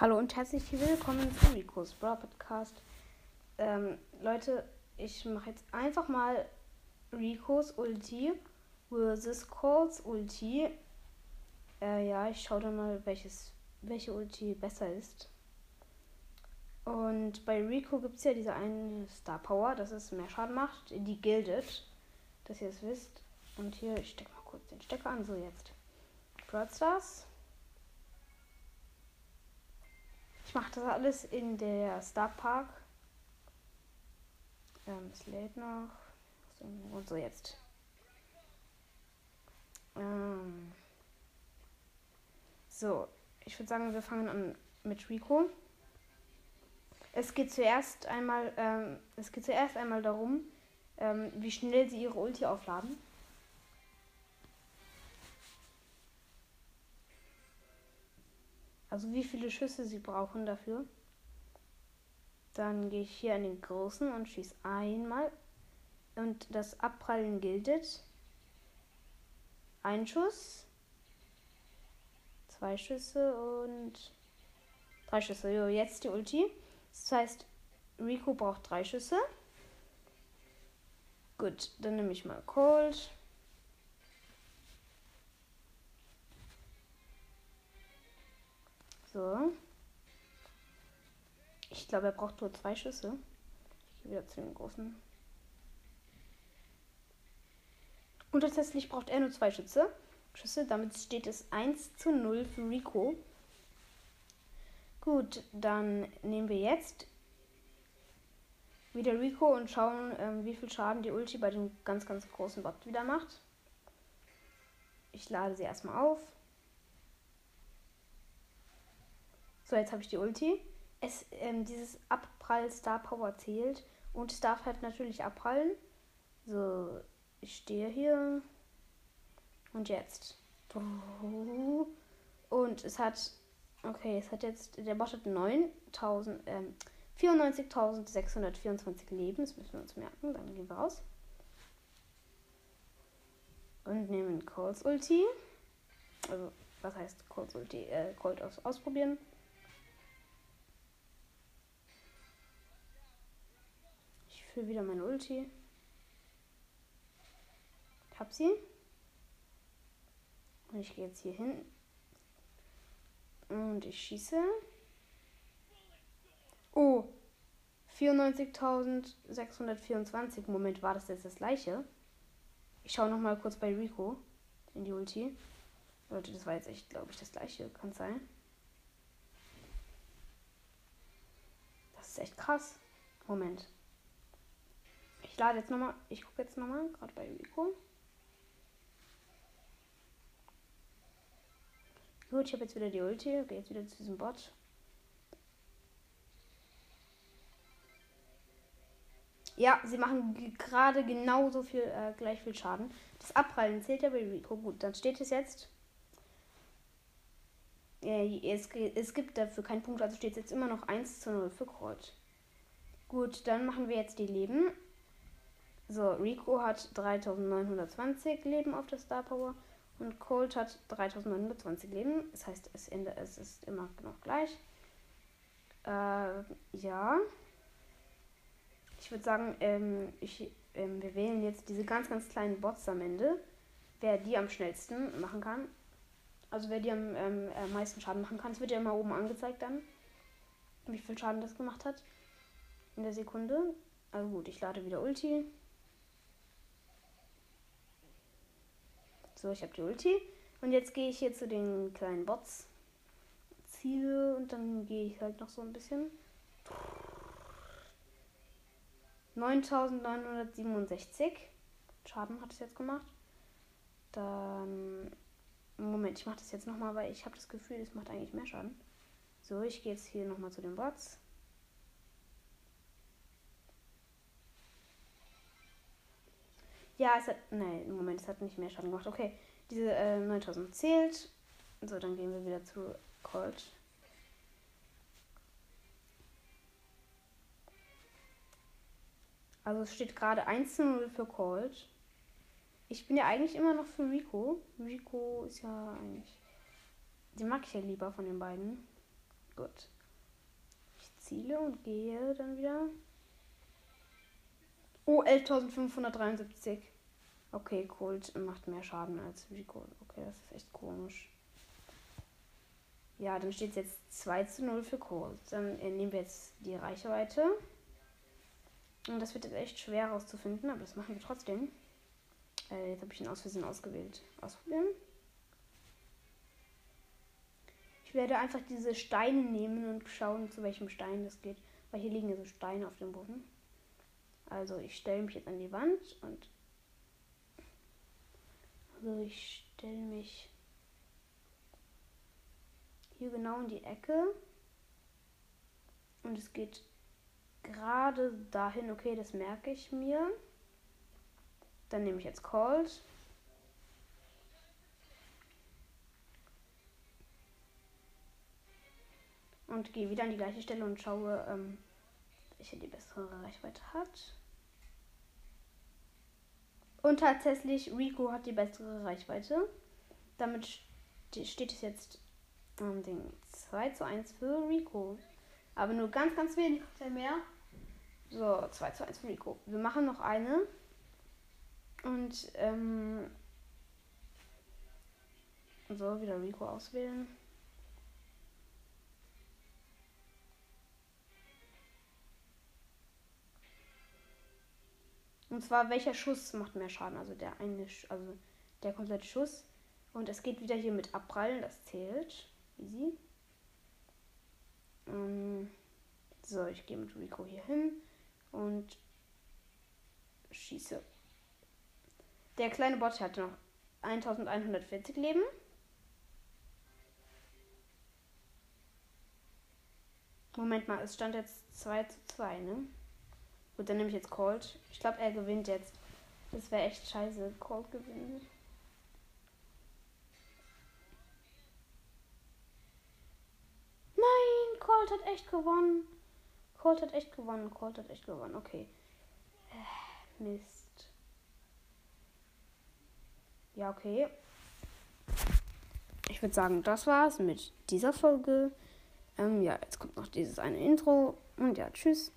Hallo und herzlich willkommen zum Ricos Brawl Podcast. Ähm, Leute, ich mache jetzt einfach mal Ricos Ulti versus Calls Ulti. Äh, ja, ich schaue dann mal, welches, welche Ulti besser ist. Und bei Rico gibt es ja diese eine Star Power, dass es mehr Schaden macht. Die gildet, dass ihr es wisst. Und hier, ich stecke mal kurz den Stecker an. So, jetzt. Brawl Ich mache das alles in der Star Park. Ähm, es lädt noch. Und so jetzt. Ähm, so, ich würde sagen, wir fangen an mit Rico. Es geht zuerst einmal, ähm, es geht zuerst einmal darum, ähm, wie schnell sie ihre Ulti aufladen. Also wie viele Schüsse sie brauchen dafür. Dann gehe ich hier an den großen und schieße einmal. Und das Abprallen giltet. Ein Schuss. Zwei Schüsse und drei Schüsse. Jo, jetzt die Ulti. Das heißt, Rico braucht drei Schüsse. Gut, dann nehme ich mal Cold. So. Ich glaube, er braucht nur zwei Schüsse. Ich gehe wieder zu den großen. Und tatsächlich braucht er nur zwei Schüsse. Schüsse. Damit steht es 1 zu 0 für Rico. Gut, dann nehmen wir jetzt wieder Rico und schauen, ähm, wie viel Schaden die Ulti bei dem ganz, ganz großen Bot wieder macht. Ich lade sie erstmal auf. So, jetzt habe ich die Ulti. Es, ähm, dieses Abprall Star Power zählt. Und es darf halt natürlich abprallen. So, ich stehe hier. Und jetzt. Und es hat. Okay, es hat jetzt. Der Bot hat 9000. Ähm, 94.624 Leben. Das müssen wir uns merken. Dann gehen wir raus. Und nehmen Calls Ulti. Also, was heißt Calls Ulti? Äh, Cold aus, ausprobieren. Für wieder meine Ulti. Hab sie. Und ich gehe jetzt hier hin. Und ich schieße. Oh. 94.624. Moment, war das jetzt das gleiche? Ich schaue noch mal kurz bei Rico in die Ulti. Leute, das war jetzt echt, glaube ich, das gleiche. Kann sein. Das ist echt krass. Moment lade jetzt nochmal. Ich gucke jetzt nochmal, gerade bei Rico. Gut, ich habe jetzt wieder die Ulti. Gehe jetzt wieder zu diesem Bot. Ja, sie machen gerade genauso viel, äh, gleich viel Schaden. Das Abprallen zählt ja bei Rico. Gut, dann steht es jetzt. Es, es gibt dafür keinen Punkt, also steht es jetzt immer noch 1 zu 0 für Kreuz. Gut, dann machen wir jetzt die Leben. So, Rico hat 3920 Leben auf der Star Power und Colt hat 3920 Leben. Das heißt, es, es ist immer noch gleich. Äh, ja. Ich würde sagen, ähm, ich, ähm, wir wählen jetzt diese ganz, ganz kleinen Bots am Ende. Wer die am schnellsten machen kann. Also wer die am ähm, meisten Schaden machen kann. Es wird ja immer oben angezeigt dann, wie viel Schaden das gemacht hat. In der Sekunde. Also gut, ich lade wieder Ulti. So, ich habe die Ulti. Und jetzt gehe ich hier zu den kleinen Bots. Ziele und dann gehe ich halt noch so ein bisschen. 9967 Schaden hat es jetzt gemacht. Dann. Moment, ich mache das jetzt nochmal, weil ich habe das Gefühl, es macht eigentlich mehr Schaden. So, ich gehe jetzt hier nochmal zu den Bots. Ja, es hat. Nein, Moment, es hat nicht mehr Schaden gemacht. Okay, diese äh, 9000 zählt. So, dann gehen wir wieder zu Colt. Also es steht gerade 1 zu 0 für Colt. Ich bin ja eigentlich immer noch für Rico. Rico ist ja eigentlich. Den mag ich ja lieber von den beiden. Gut. Ich ziele und gehe dann wieder. Oh, 11.573. Okay, Colt macht mehr Schaden als Rico. Okay, das ist echt komisch. Ja, dann steht es jetzt 2 zu 0 für Colt. Dann äh, nehmen wir jetzt die Reichweite. Und das wird jetzt echt schwer herauszufinden, aber das machen wir trotzdem. Äh, jetzt habe ich ihn aus Versehen ausgewählt. Ausprobieren. Ich werde einfach diese Steine nehmen und schauen, zu welchem Stein das geht. Weil hier liegen ja so Steine auf dem Boden. Also ich stelle mich jetzt an die Wand und also ich stelle mich hier genau in die Ecke. Und es geht gerade dahin. Okay, das merke ich mir. Dann nehme ich jetzt Cold. Und gehe wieder an die gleiche Stelle und schaue, ähm, welche die bessere Reichweite hat. Und tatsächlich, Rico hat die bessere Reichweite. Damit steht es jetzt ähm, Ding 2 zu 1 für Rico. Aber nur ganz, ganz wenig mehr. So, 2 zu 1 für Rico. Wir machen noch eine. Und, ähm, so, wieder Rico auswählen. Und zwar, welcher Schuss macht mehr Schaden? Also der eine, also der komplette Schuss. Und es geht wieder hier mit Abprallen, das zählt. Easy. Ähm, so, ich gehe mit Rico hier hin und schieße. Der kleine Bot hat noch 1140 Leben. Moment mal, es stand jetzt 2 zu 2, ne? Gut, dann nehme ich jetzt Colt. Ich glaube, er gewinnt jetzt. Das wäre echt scheiße. Colt gewinnt. Nein, Colt hat echt gewonnen. Colt hat echt gewonnen. Colt hat echt gewonnen. Okay. Äh, Mist. Ja, okay. Ich würde sagen, das war's mit dieser Folge. Ähm, ja, jetzt kommt noch dieses eine Intro. Und ja, tschüss.